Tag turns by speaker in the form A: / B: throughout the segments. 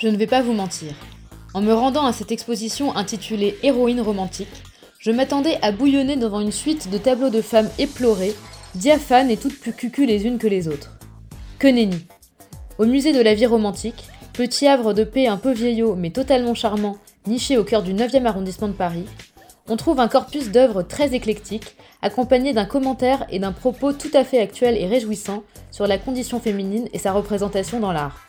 A: Je ne vais pas vous mentir. En me rendant à cette exposition intitulée Héroïne romantique, je m'attendais à bouillonner devant une suite de tableaux de femmes éplorées, diaphanes et toutes plus cucules les unes que les autres. Que nenni Au musée de la vie romantique, petit havre de paix un peu vieillot mais totalement charmant, niché au cœur du 9e arrondissement de Paris, on trouve un corpus d'œuvres très éclectique, accompagné d'un commentaire et d'un propos tout à fait actuel et réjouissant sur la condition féminine et sa représentation dans l'art.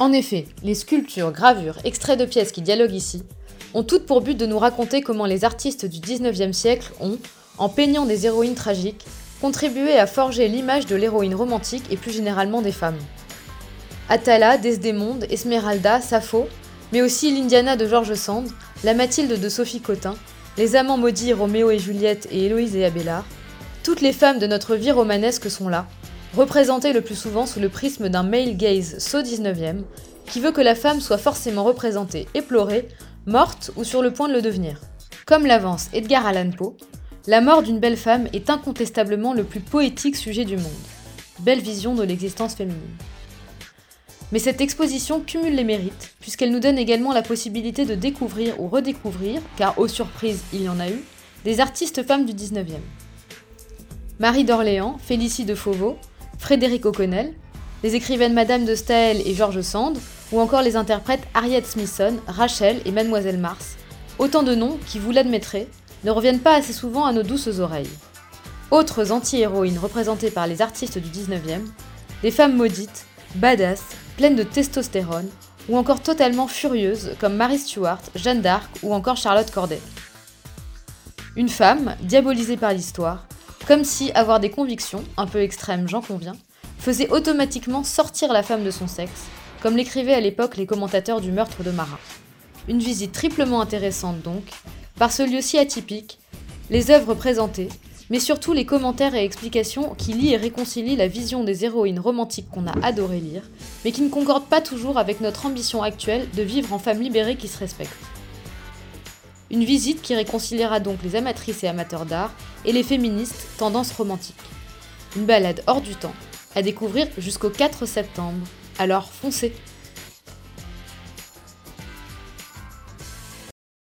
A: En effet, les sculptures, gravures, extraits de pièces qui dialoguent ici, ont toutes pour but de nous raconter comment les artistes du 19e siècle ont, en peignant des héroïnes tragiques, contribué à forger l'image de l'héroïne romantique et plus généralement des femmes. Atala, Desdémonde, Esmeralda, Sappho, mais aussi l'Indiana de George Sand, la Mathilde de Sophie Cotin, les amants maudits Roméo et Juliette et Héloïse et Abélard, toutes les femmes de notre vie romanesque sont là, représentées le plus souvent sous le prisme d'un male gaze saut 19e, qui veut que la femme soit forcément représentée éplorée, morte ou sur le point de le devenir. Comme l'avance Edgar Allan Poe, la mort d'une belle femme est incontestablement le plus poétique sujet du monde. Belle vision de l'existence féminine. Mais cette exposition cumule les mérites, puisqu'elle nous donne également la possibilité de découvrir ou redécouvrir, car aux surprises il y en a eu, des artistes femmes du 19e. Marie d'Orléans, Félicie de Fauveau, Frédéric O'Connell, les écrivaines Madame de Staël et George Sand, ou encore les interprètes Harriet Smithson, Rachel et Mademoiselle Mars. Autant de noms qui, vous l'admettrez, ne reviennent pas assez souvent à nos douces oreilles. Autres anti-héroïnes représentées par les artistes du 19e, des femmes maudites, badass, pleines de testostérone, ou encore totalement furieuses comme Marie Stuart, Jeanne d'Arc ou encore Charlotte Corday. Une femme, diabolisée par l'histoire, comme si avoir des convictions, un peu extrêmes j'en conviens, faisait automatiquement sortir la femme de son sexe, comme l'écrivaient à l'époque les commentateurs du meurtre de Marat. Une visite triplement intéressante donc, par ce lieu si atypique, les œuvres présentées, mais surtout les commentaires et explications qui lient et réconcilient la vision des héroïnes romantiques qu'on a adoré lire, mais qui ne concordent pas toujours avec notre ambition actuelle de vivre en femme libérée qui se respecte. Une visite qui réconciliera donc les amatrices et amateurs d'art et les féministes tendance romantique. Une balade hors du temps, à découvrir jusqu'au 4 septembre. Alors foncez